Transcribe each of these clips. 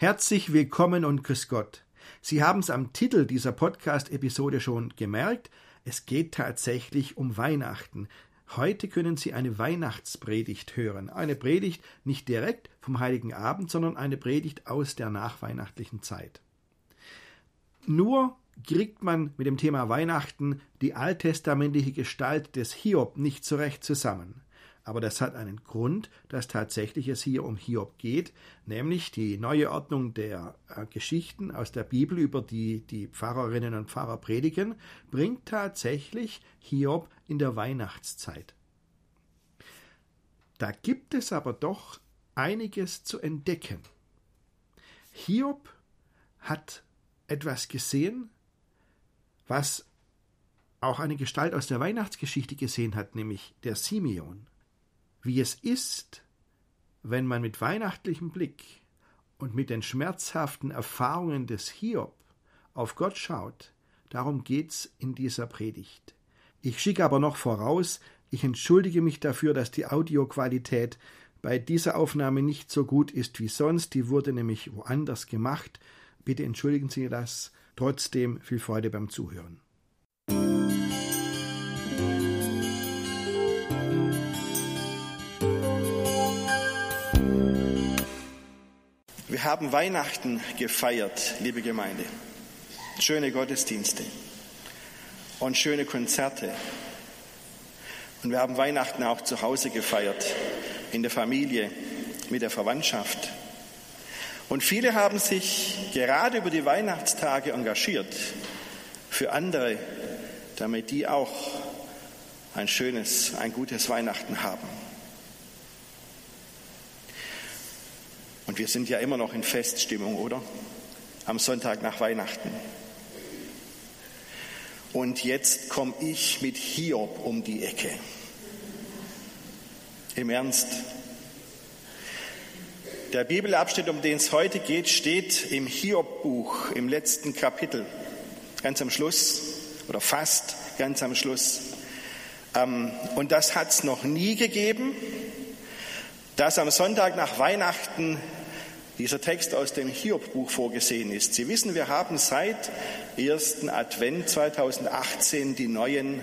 Herzlich willkommen und grüß Gott. Sie haben es am Titel dieser Podcast-Episode schon gemerkt. Es geht tatsächlich um Weihnachten. Heute können Sie eine Weihnachtspredigt hören. Eine Predigt nicht direkt vom Heiligen Abend, sondern eine Predigt aus der nachweihnachtlichen Zeit. Nur kriegt man mit dem Thema Weihnachten die alttestamentliche Gestalt des Hiob nicht so recht zusammen. Aber das hat einen Grund, dass tatsächlich es hier um Hiob geht, nämlich die neue Ordnung der äh, Geschichten aus der Bibel, über die die Pfarrerinnen und Pfarrer predigen, bringt tatsächlich Hiob in der Weihnachtszeit. Da gibt es aber doch einiges zu entdecken. Hiob hat etwas gesehen, was auch eine Gestalt aus der Weihnachtsgeschichte gesehen hat, nämlich der Simeon wie es ist, wenn man mit weihnachtlichem Blick und mit den schmerzhaften Erfahrungen des Hiob auf Gott schaut, darum geht's in dieser Predigt. Ich schicke aber noch voraus, ich entschuldige mich dafür, dass die Audioqualität bei dieser Aufnahme nicht so gut ist wie sonst, die wurde nämlich woanders gemacht. Bitte entschuldigen Sie das. Trotzdem viel Freude beim Zuhören. Wir haben Weihnachten gefeiert, liebe Gemeinde. Schöne Gottesdienste und schöne Konzerte. Und wir haben Weihnachten auch zu Hause gefeiert, in der Familie, mit der Verwandtschaft. Und viele haben sich gerade über die Weihnachtstage engagiert für andere, damit die auch ein schönes, ein gutes Weihnachten haben. Und wir sind ja immer noch in Feststimmung, oder? Am Sonntag nach Weihnachten. Und jetzt komme ich mit Hiob um die Ecke. Im Ernst. Der Bibelabschnitt, um den es heute geht, steht im Hiob-Buch, im letzten Kapitel, ganz am Schluss oder fast ganz am Schluss. Ähm, und das hat es noch nie gegeben, dass am Sonntag nach Weihnachten dieser Text aus dem Hiob-Buch vorgesehen ist. Sie wissen, wir haben seit 1. Advent 2018 die neuen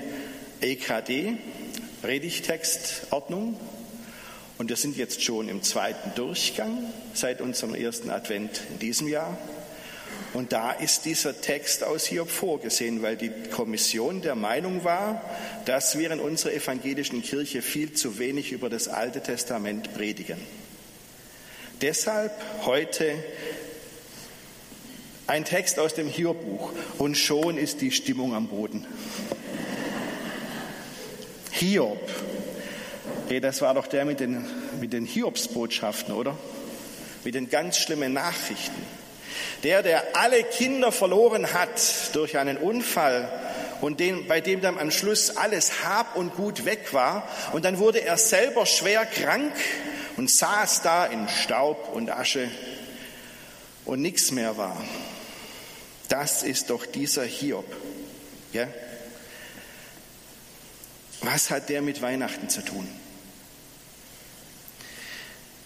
EKD, Predigtextordnung. Und wir sind jetzt schon im zweiten Durchgang seit unserem ersten Advent in diesem Jahr. Und da ist dieser Text aus Hiob vorgesehen, weil die Kommission der Meinung war, dass wir in unserer evangelischen Kirche viel zu wenig über das Alte Testament predigen. Deshalb heute ein Text aus dem Hiob-Buch und schon ist die Stimmung am Boden. Hiob, hey, das war doch der mit den, mit den Hiobsbotschaften, oder? Mit den ganz schlimmen Nachrichten. Der, der alle Kinder verloren hat durch einen Unfall und den, bei dem dann am Schluss alles Hab und Gut weg war und dann wurde er selber schwer krank und saß da in Staub und Asche und nichts mehr war. Das ist doch dieser Hiob. Ja? Was hat der mit Weihnachten zu tun?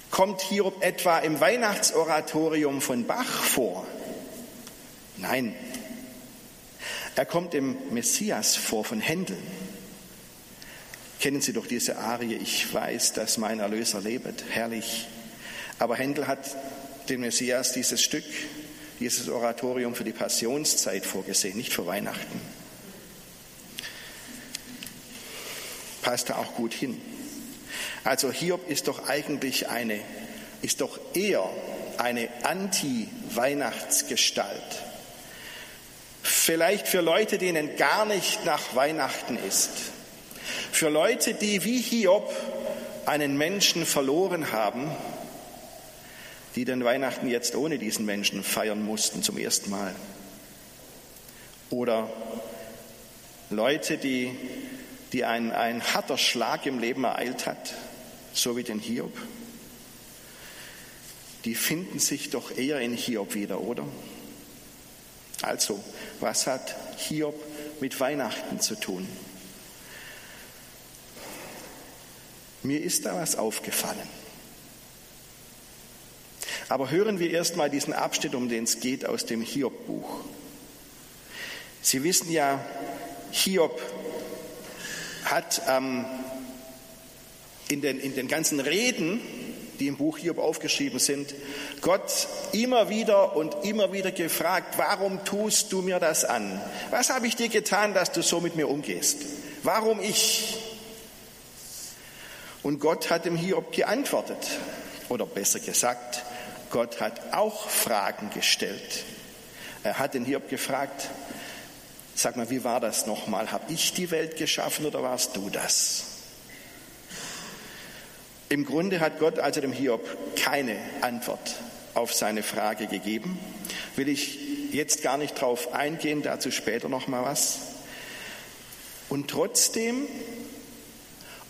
Kommt Hiob etwa im Weihnachtsoratorium von Bach vor? Nein. Er kommt im Messias vor von Händel. Kennen Sie doch diese Arie, ich weiß, dass mein Erlöser lebet, herrlich. Aber Händel hat dem Messias dieses Stück, dieses Oratorium für die Passionszeit vorgesehen, nicht für Weihnachten. Passt da auch gut hin. Also Hiob ist doch eigentlich eine, ist doch eher eine Anti-Weihnachtsgestalt. Vielleicht für Leute, denen gar nicht nach Weihnachten ist für Leute, die wie Hiob einen Menschen verloren haben, die den Weihnachten jetzt ohne diesen Menschen feiern mussten zum ersten Mal. Oder Leute, die, die ein, ein harter Schlag im Leben ereilt hat, so wie den Hiob. Die finden sich doch eher in Hiob wieder, oder? Also, was hat Hiob mit Weihnachten zu tun? Mir ist da was aufgefallen. Aber hören wir erstmal diesen Abschnitt, um den es geht, aus dem Hiob-Buch. Sie wissen ja, Hiob hat ähm, in, den, in den ganzen Reden, die im Buch Hiob aufgeschrieben sind, Gott immer wieder und immer wieder gefragt, warum tust du mir das an? Was habe ich dir getan, dass du so mit mir umgehst? Warum ich? Und Gott hat dem Hiob geantwortet. Oder besser gesagt, Gott hat auch Fragen gestellt. Er hat den Hiob gefragt, sag mal, wie war das nochmal? Habe ich die Welt geschaffen oder warst du das? Im Grunde hat Gott also dem Hiob keine Antwort auf seine Frage gegeben. Will ich jetzt gar nicht drauf eingehen, dazu später noch mal was. Und trotzdem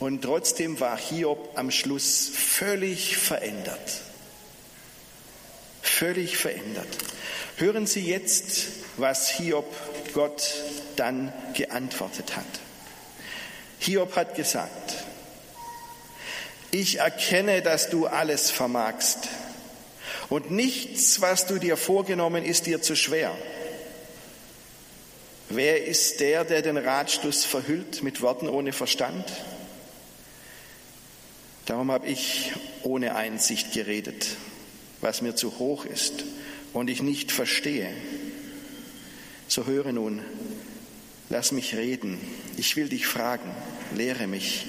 und trotzdem war Hiob am Schluss völlig verändert. Völlig verändert. Hören Sie jetzt, was Hiob Gott dann geantwortet hat. Hiob hat gesagt, ich erkenne, dass du alles vermagst und nichts, was du dir vorgenommen, ist dir zu schwer. Wer ist der, der den Ratschluss verhüllt mit Worten ohne Verstand? Darum habe ich ohne Einsicht geredet, was mir zu hoch ist und ich nicht verstehe. So höre nun, lass mich reden. Ich will dich fragen, lehre mich.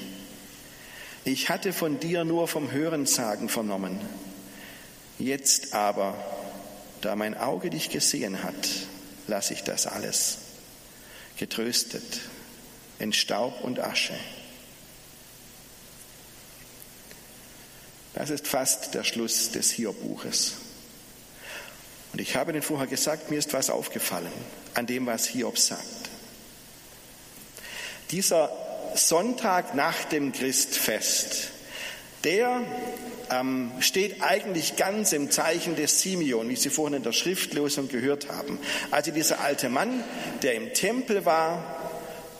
Ich hatte von dir nur vom Hörensagen vernommen. Jetzt aber, da mein Auge dich gesehen hat, lasse ich das alles, getröstet in Staub und Asche. Das ist fast der Schluss des Hiob-Buches. Und ich habe Ihnen vorher gesagt, mir ist was aufgefallen an dem, was Hiob sagt. Dieser Sonntag nach dem Christfest, der ähm, steht eigentlich ganz im Zeichen des Simeon, wie Sie vorhin in der Schriftlosung gehört haben. Also dieser alte Mann, der im Tempel war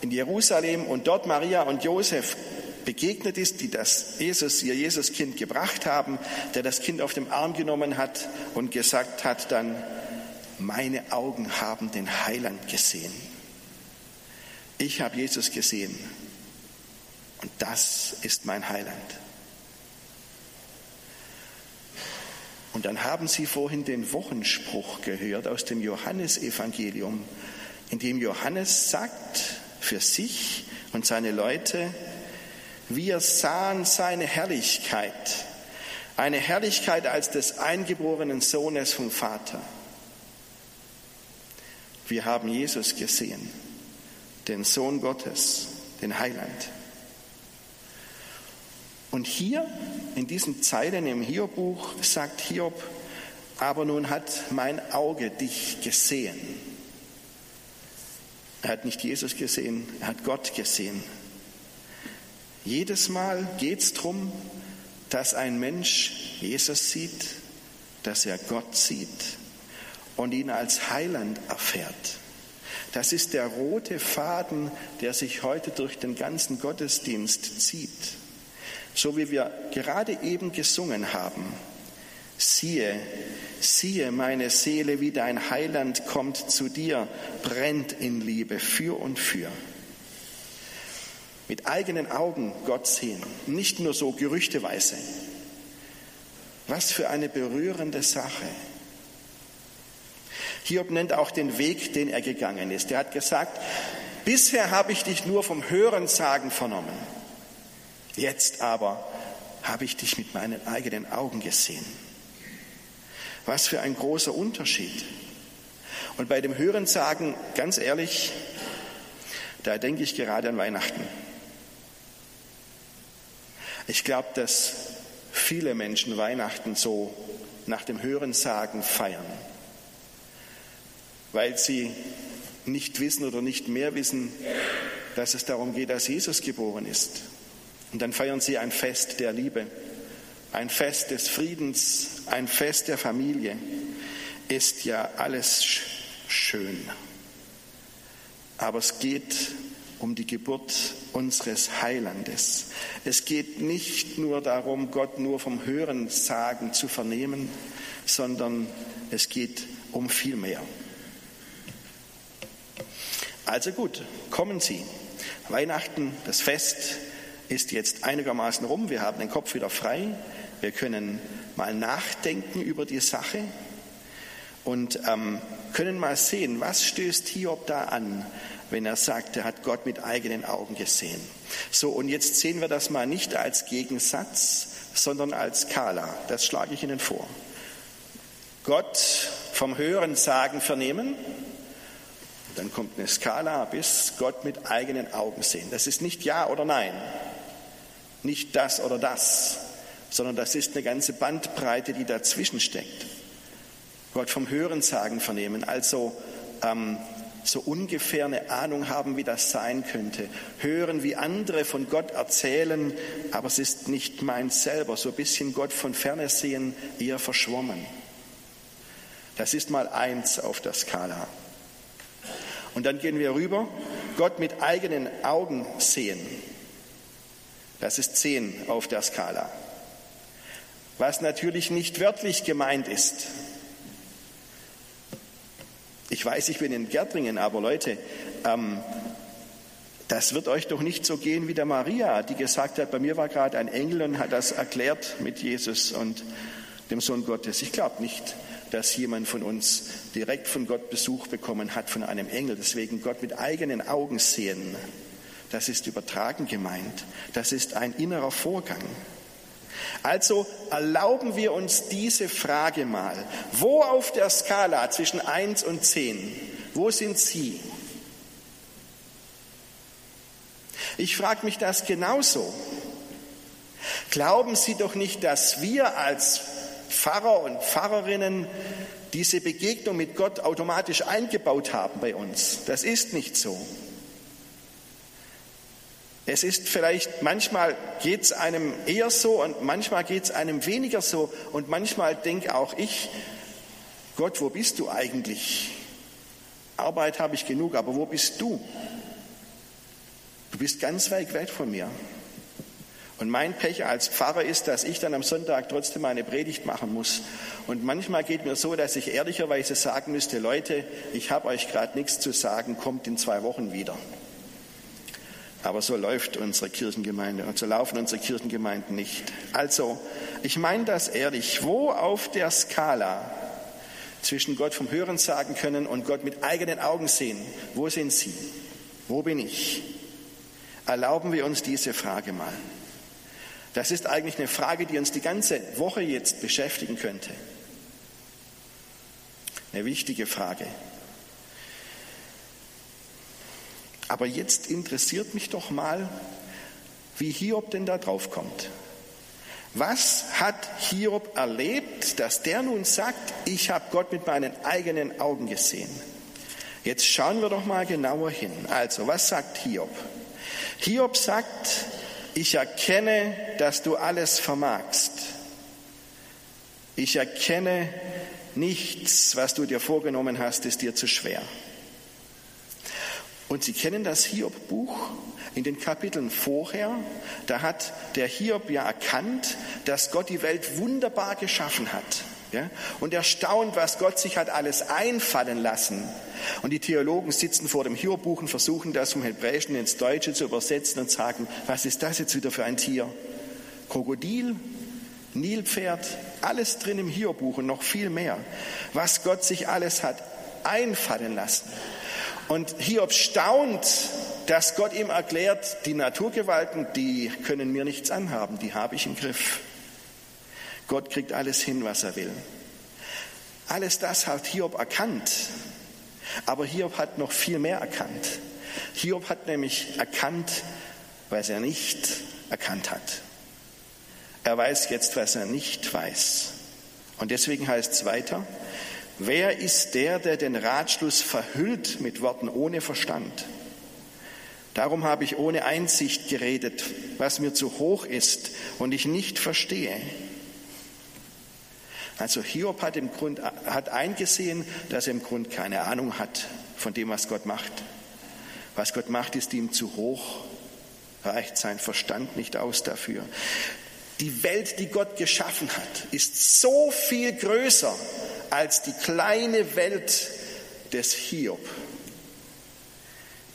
in Jerusalem und dort Maria und Josef begegnet ist, die das Jesus, ihr Jesuskind gebracht haben, der das Kind auf dem Arm genommen hat und gesagt hat dann, meine Augen haben den Heiland gesehen. Ich habe Jesus gesehen und das ist mein Heiland. Und dann haben Sie vorhin den Wochenspruch gehört aus dem Johannesevangelium, in dem Johannes sagt für sich und seine Leute, wir sahen seine Herrlichkeit, eine Herrlichkeit als des eingeborenen Sohnes vom Vater. Wir haben Jesus gesehen, den Sohn Gottes, den Heiland. Und hier in diesen Zeilen im Hiob-Buch sagt Hiob, aber nun hat mein Auge dich gesehen. Er hat nicht Jesus gesehen, er hat Gott gesehen. Jedes Mal geht es darum, dass ein Mensch Jesus sieht, dass er Gott sieht und ihn als Heiland erfährt. Das ist der rote Faden, der sich heute durch den ganzen Gottesdienst zieht. So wie wir gerade eben gesungen haben. Siehe, siehe, meine Seele, wie dein Heiland kommt zu dir, brennt in Liebe für und für. Mit eigenen Augen Gott sehen, nicht nur so gerüchteweise. Was für eine berührende Sache. Hiob nennt auch den Weg, den er gegangen ist. Er hat gesagt, bisher habe ich dich nur vom Hörensagen vernommen. Jetzt aber habe ich dich mit meinen eigenen Augen gesehen. Was für ein großer Unterschied. Und bei dem Hörensagen, ganz ehrlich, da denke ich gerade an Weihnachten. Ich glaube, dass viele Menschen Weihnachten so nach dem Hörensagen feiern, weil sie nicht wissen oder nicht mehr wissen, dass es darum geht, dass Jesus geboren ist und dann feiern sie ein Fest der Liebe, ein Fest des Friedens, ein Fest der Familie. Ist ja alles schön. Aber es geht um die Geburt unseres Heilandes. Es geht nicht nur darum, Gott nur vom Hören sagen zu vernehmen, sondern es geht um viel mehr. Also gut, kommen Sie. Weihnachten, das Fest ist jetzt einigermaßen rum. Wir haben den Kopf wieder frei. Wir können mal nachdenken über die Sache und ähm, können mal sehen, was stößt Hiob da an, wenn er sagt, er hat Gott mit eigenen Augen gesehen. So, und jetzt sehen wir das mal nicht als Gegensatz, sondern als Skala. Das schlage ich Ihnen vor. Gott vom Hören sagen vernehmen, dann kommt eine Skala bis Gott mit eigenen Augen sehen. Das ist nicht Ja oder Nein, nicht das oder das, sondern das ist eine ganze Bandbreite, die dazwischen steckt. Gott vom Hören sagen vernehmen, also ähm, so ungefähr eine Ahnung haben, wie das sein könnte. Hören, wie andere von Gott erzählen, aber es ist nicht meins selber. So ein bisschen Gott von ferne sehen, eher verschwommen. Das ist mal eins auf der Skala. Und dann gehen wir rüber, Gott mit eigenen Augen sehen. Das ist zehn auf der Skala. Was natürlich nicht wörtlich gemeint ist, ich weiß, ich bin in Gärtringen, aber Leute, ähm, das wird euch doch nicht so gehen wie der Maria, die gesagt hat, bei mir war gerade ein Engel und hat das erklärt mit Jesus und dem Sohn Gottes. Ich glaube nicht, dass jemand von uns direkt von Gott Besuch bekommen hat von einem Engel. Deswegen Gott mit eigenen Augen sehen, das ist übertragen gemeint. Das ist ein innerer Vorgang. Also erlauben wir uns diese Frage mal. Wo auf der Skala zwischen 1 und 10, wo sind Sie? Ich frage mich das genauso. Glauben Sie doch nicht, dass wir als Pfarrer und Pfarrerinnen diese Begegnung mit Gott automatisch eingebaut haben bei uns. Das ist nicht so. Es ist vielleicht, manchmal geht es einem eher so und manchmal geht es einem weniger so und manchmal denke auch ich, Gott, wo bist du eigentlich? Arbeit habe ich genug, aber wo bist du? Du bist ganz weit weg von mir. Und mein Pech als Pfarrer ist, dass ich dann am Sonntag trotzdem eine Predigt machen muss. Und manchmal geht mir so, dass ich ehrlicherweise sagen müsste, Leute, ich habe euch gerade nichts zu sagen, kommt in zwei Wochen wieder. Aber so läuft unsere Kirchengemeinde und so laufen unsere Kirchengemeinden nicht. Also, ich meine das ehrlich. Wo auf der Skala zwischen Gott vom Hören sagen können und Gott mit eigenen Augen sehen, wo sind Sie? Wo bin ich? Erlauben wir uns diese Frage mal. Das ist eigentlich eine Frage, die uns die ganze Woche jetzt beschäftigen könnte. Eine wichtige Frage. Aber jetzt interessiert mich doch mal, wie Hiob denn da drauf kommt. Was hat Hiob erlebt, dass der nun sagt, ich habe Gott mit meinen eigenen Augen gesehen? Jetzt schauen wir doch mal genauer hin. Also, was sagt Hiob? Hiob sagt, ich erkenne, dass du alles vermagst. Ich erkenne, nichts, was du dir vorgenommen hast, ist dir zu schwer. Und Sie kennen das Hiob-Buch in den Kapiteln vorher. Da hat der Hiob ja erkannt, dass Gott die Welt wunderbar geschaffen hat. Ja? Und erstaunt, was Gott sich hat alles einfallen lassen. Und die Theologen sitzen vor dem Hiob-Buch und versuchen das vom Hebräischen ins Deutsche zu übersetzen und sagen, was ist das jetzt wieder für ein Tier? Krokodil, Nilpferd, alles drin im Hiob-Buch und noch viel mehr. Was Gott sich alles hat einfallen lassen. Und Hiob staunt, dass Gott ihm erklärt, die Naturgewalten, die können mir nichts anhaben, die habe ich im Griff. Gott kriegt alles hin, was er will. Alles das hat Hiob erkannt. Aber Hiob hat noch viel mehr erkannt. Hiob hat nämlich erkannt, was er nicht erkannt hat. Er weiß jetzt, was er nicht weiß. Und deswegen heißt es weiter, Wer ist der, der den Ratschluss verhüllt mit Worten ohne Verstand? Darum habe ich ohne Einsicht geredet, was mir zu hoch ist und ich nicht verstehe. Also Hiob hat im Grund hat eingesehen, dass er im Grund keine Ahnung hat von dem, was Gott macht. Was Gott macht, ist ihm zu hoch, reicht sein Verstand nicht aus dafür. Die Welt, die Gott geschaffen hat, ist so viel größer als die kleine Welt des Hiob.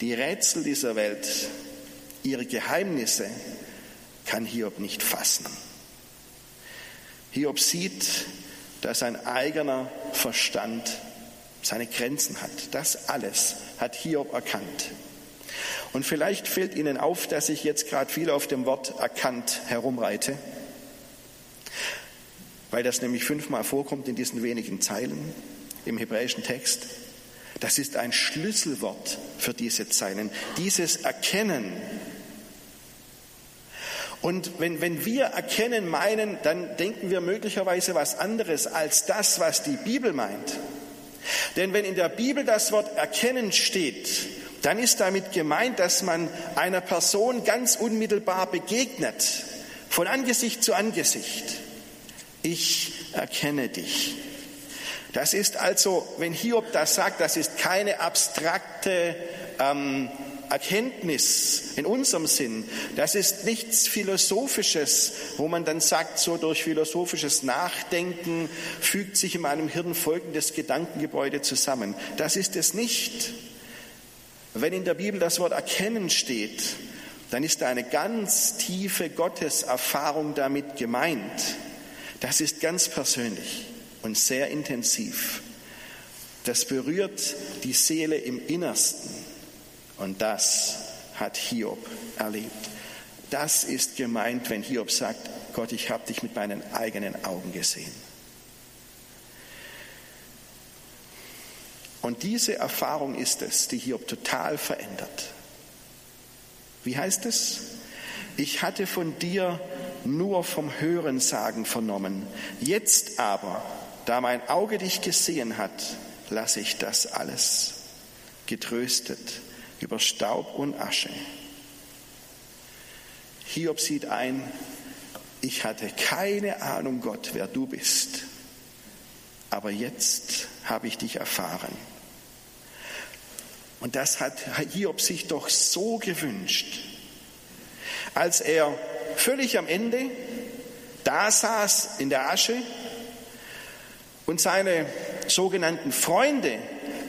Die Rätsel dieser Welt, ihre Geheimnisse kann Hiob nicht fassen. Hiob sieht, dass sein eigener Verstand seine Grenzen hat. Das alles hat Hiob erkannt. Und vielleicht fällt Ihnen auf, dass ich jetzt gerade viel auf dem Wort erkannt herumreite, weil das nämlich fünfmal vorkommt in diesen wenigen Zeilen im hebräischen Text. Das ist ein Schlüsselwort für diese Zeilen. Dieses Erkennen. Und wenn, wenn wir erkennen meinen, dann denken wir möglicherweise was anderes als das, was die Bibel meint. Denn wenn in der Bibel das Wort erkennen steht, dann ist damit gemeint, dass man einer Person ganz unmittelbar begegnet, von Angesicht zu Angesicht. Ich erkenne dich. Das ist also, wenn Hiob das sagt, das ist keine abstrakte ähm, Erkenntnis in unserem Sinn. Das ist nichts Philosophisches, wo man dann sagt, so durch philosophisches Nachdenken fügt sich in meinem Hirn folgendes Gedankengebäude zusammen. Das ist es nicht. Wenn in der Bibel das Wort erkennen steht, dann ist da eine ganz tiefe Gotteserfahrung damit gemeint. Das ist ganz persönlich und sehr intensiv. Das berührt die Seele im Innersten. Und das hat Hiob erlebt. Das ist gemeint, wenn Hiob sagt, Gott, ich habe dich mit meinen eigenen Augen gesehen. Und diese Erfahrung ist es, die Hiob total verändert. Wie heißt es? Ich hatte von dir nur vom Hörensagen vernommen. Jetzt aber, da mein Auge dich gesehen hat, lasse ich das alles getröstet über Staub und Asche. Hiob sieht ein, ich hatte keine Ahnung, Gott, wer du bist, aber jetzt habe ich dich erfahren. Und das hat Hiob sich doch so gewünscht, als er völlig am Ende da saß in der Asche und seine sogenannten Freunde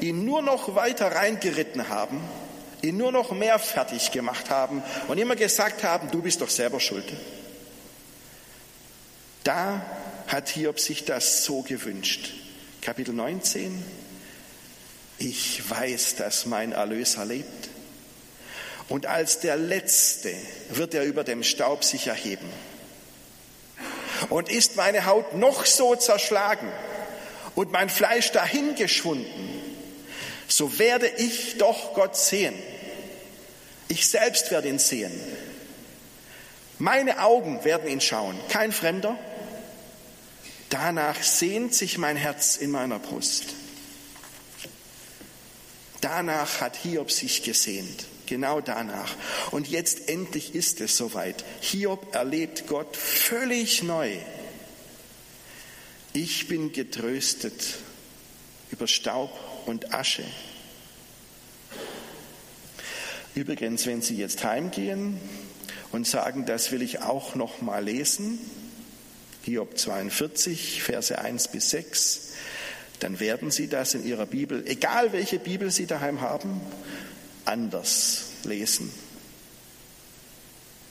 ihn nur noch weiter reingeritten haben ihn nur noch mehr fertig gemacht haben und immer gesagt haben, du bist doch selber schuld. Da hat Hiob sich das so gewünscht. Kapitel 19. Ich weiß, dass mein Erlöser lebt. Und als der Letzte wird er über dem Staub sich erheben. Und ist meine Haut noch so zerschlagen und mein Fleisch dahingeschwunden, so werde ich doch Gott sehen. Ich selbst werde ihn sehen. Meine Augen werden ihn schauen, kein Fremder. Danach sehnt sich mein Herz in meiner Brust. Danach hat Hiob sich gesehnt, genau danach. Und jetzt endlich ist es soweit. Hiob erlebt Gott völlig neu. Ich bin getröstet über Staub und Asche. Übrigens, wenn Sie jetzt heimgehen und sagen, das will ich auch noch mal lesen, Hiob 42, Verse 1 bis 6, dann werden Sie das in Ihrer Bibel, egal welche Bibel Sie daheim haben, anders lesen.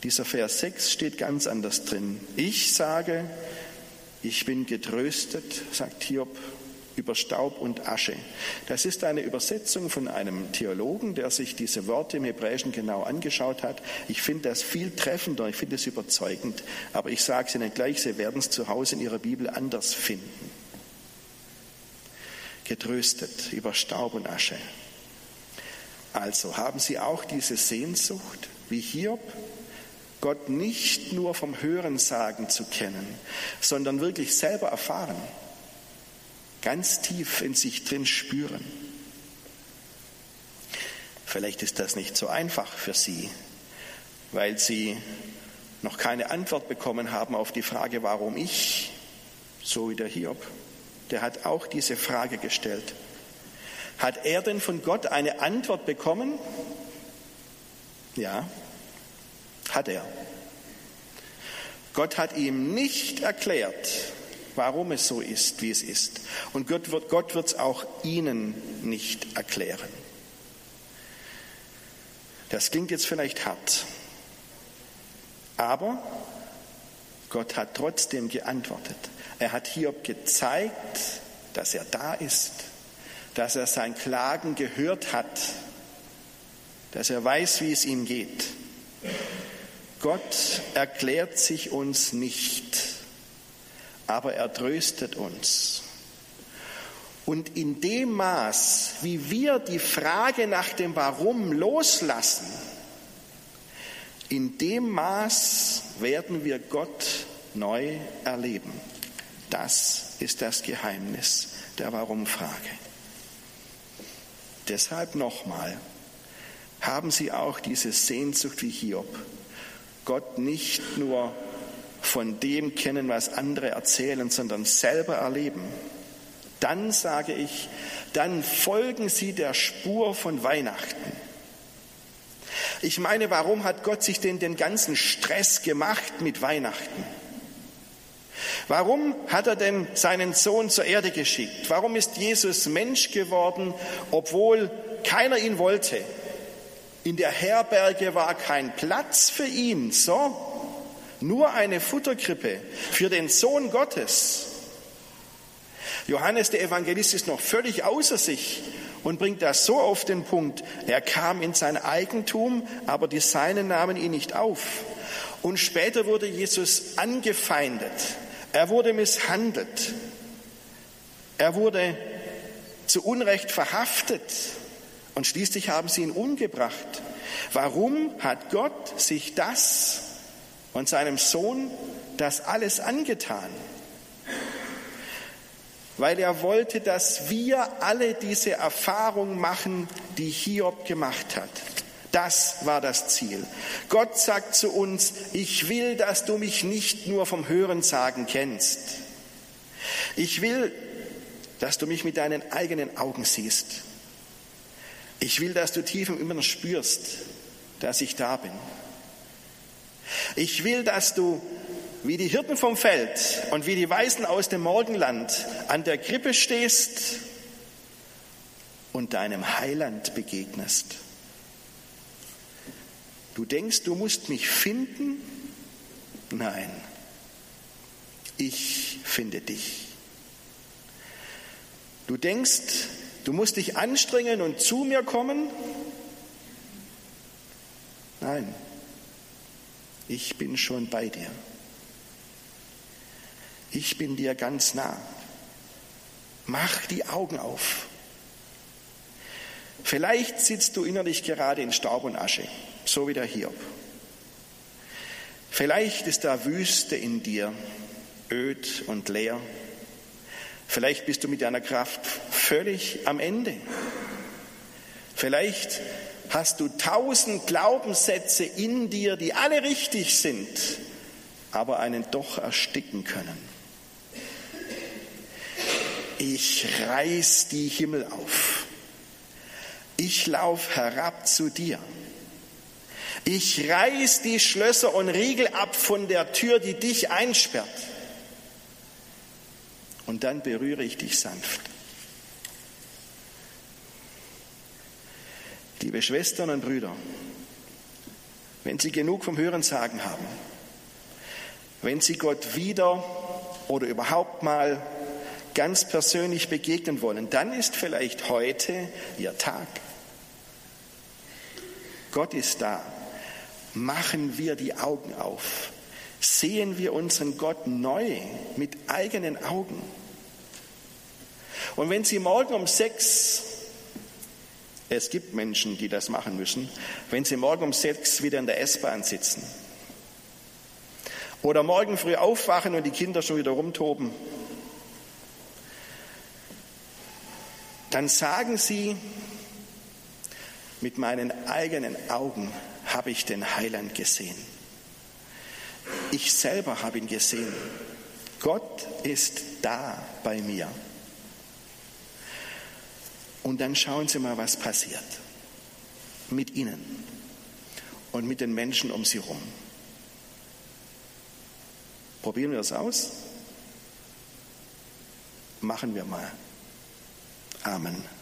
Dieser Vers 6 steht ganz anders drin. Ich sage, ich bin getröstet, sagt Hiob, über Staub und Asche. Das ist eine Übersetzung von einem Theologen, der sich diese Worte im Hebräischen genau angeschaut hat. Ich finde das viel treffender, ich finde es überzeugend, aber ich sage es Ihnen gleich, Sie werden es zu Hause in Ihrer Bibel anders finden. Getröstet über Staub und Asche. Also haben Sie auch diese Sehnsucht wie Hiob, Gott nicht nur vom Hörensagen zu kennen, sondern wirklich selber erfahren ganz tief in sich drin spüren. Vielleicht ist das nicht so einfach für Sie, weil Sie noch keine Antwort bekommen haben auf die Frage, warum ich, so wie der Hiob, der hat auch diese Frage gestellt. Hat er denn von Gott eine Antwort bekommen? Ja, hat er. Gott hat ihm nicht erklärt, warum es so ist, wie es ist. Und Gott wird Gott es auch ihnen nicht erklären. Das klingt jetzt vielleicht hart, aber Gott hat trotzdem geantwortet. Er hat Hiob gezeigt, dass er da ist, dass er sein Klagen gehört hat, dass er weiß, wie es ihm geht. Gott erklärt sich uns nicht, aber er tröstet uns. Und in dem Maß, wie wir die Frage nach dem Warum loslassen, in dem Maß werden wir Gott neu erleben. Das ist das Geheimnis der Warum-Frage. Deshalb nochmal, haben Sie auch diese Sehnsucht wie Hiob, Gott nicht nur von dem kennen, was andere erzählen, sondern selber erleben. Dann sage ich, dann folgen Sie der Spur von Weihnachten. Ich meine, warum hat Gott sich denn den ganzen Stress gemacht mit Weihnachten? Warum hat er denn seinen Sohn zur Erde geschickt? Warum ist Jesus Mensch geworden, obwohl keiner ihn wollte? In der Herberge war kein Platz für ihn, so, nur eine Futterkrippe für den Sohn Gottes. Johannes der Evangelist ist noch völlig außer sich und bringt das so auf den Punkt. Er kam in sein Eigentum, aber die Seinen nahmen ihn nicht auf. Und später wurde Jesus angefeindet. Er wurde misshandelt. Er wurde zu Unrecht verhaftet. Und schließlich haben sie ihn umgebracht. Warum hat Gott sich das und seinem Sohn das alles angetan? Weil er wollte, dass wir alle diese Erfahrung machen, die Hiob gemacht hat. Das war das Ziel. Gott sagt zu uns, ich will, dass du mich nicht nur vom Hörensagen kennst. Ich will, dass du mich mit deinen eigenen Augen siehst. Ich will, dass du tief im Inneren spürst, dass ich da bin. Ich will, dass du wie die Hirten vom Feld und wie die Weisen aus dem Morgenland an der Krippe stehst und deinem Heiland begegnest. Du denkst, du musst mich finden? Nein, ich finde dich. Du denkst, Du musst dich anstrengen und zu mir kommen? Nein, ich bin schon bei dir. Ich bin dir ganz nah. Mach die Augen auf. Vielleicht sitzt du innerlich gerade in Staub und Asche, so wie der Hiob. Vielleicht ist da Wüste in dir, öd und leer. Vielleicht bist du mit deiner Kraft völlig am Ende. Vielleicht hast du tausend Glaubenssätze in dir, die alle richtig sind, aber einen doch ersticken können. Ich reiß die Himmel auf. Ich lauf herab zu dir. Ich reiß die Schlösser und Riegel ab von der Tür, die dich einsperrt und dann berühre ich dich sanft. Liebe Schwestern und Brüder, wenn Sie genug vom Hörensagen haben, wenn Sie Gott wieder oder überhaupt mal ganz persönlich begegnen wollen, dann ist vielleicht heute Ihr Tag. Gott ist da. Machen wir die Augen auf sehen wir unseren Gott neu mit eigenen Augen. Und wenn Sie morgen um sechs, es gibt Menschen, die das machen müssen, wenn Sie morgen um sechs wieder in der S-Bahn sitzen oder morgen früh aufwachen und die Kinder schon wieder rumtoben, dann sagen Sie, mit meinen eigenen Augen habe ich den Heiland gesehen. Ich selber habe ihn gesehen. Gott ist da bei mir. Und dann schauen Sie mal, was passiert mit Ihnen und mit den Menschen um sie herum. Probieren wir es aus? Machen wir mal. Amen.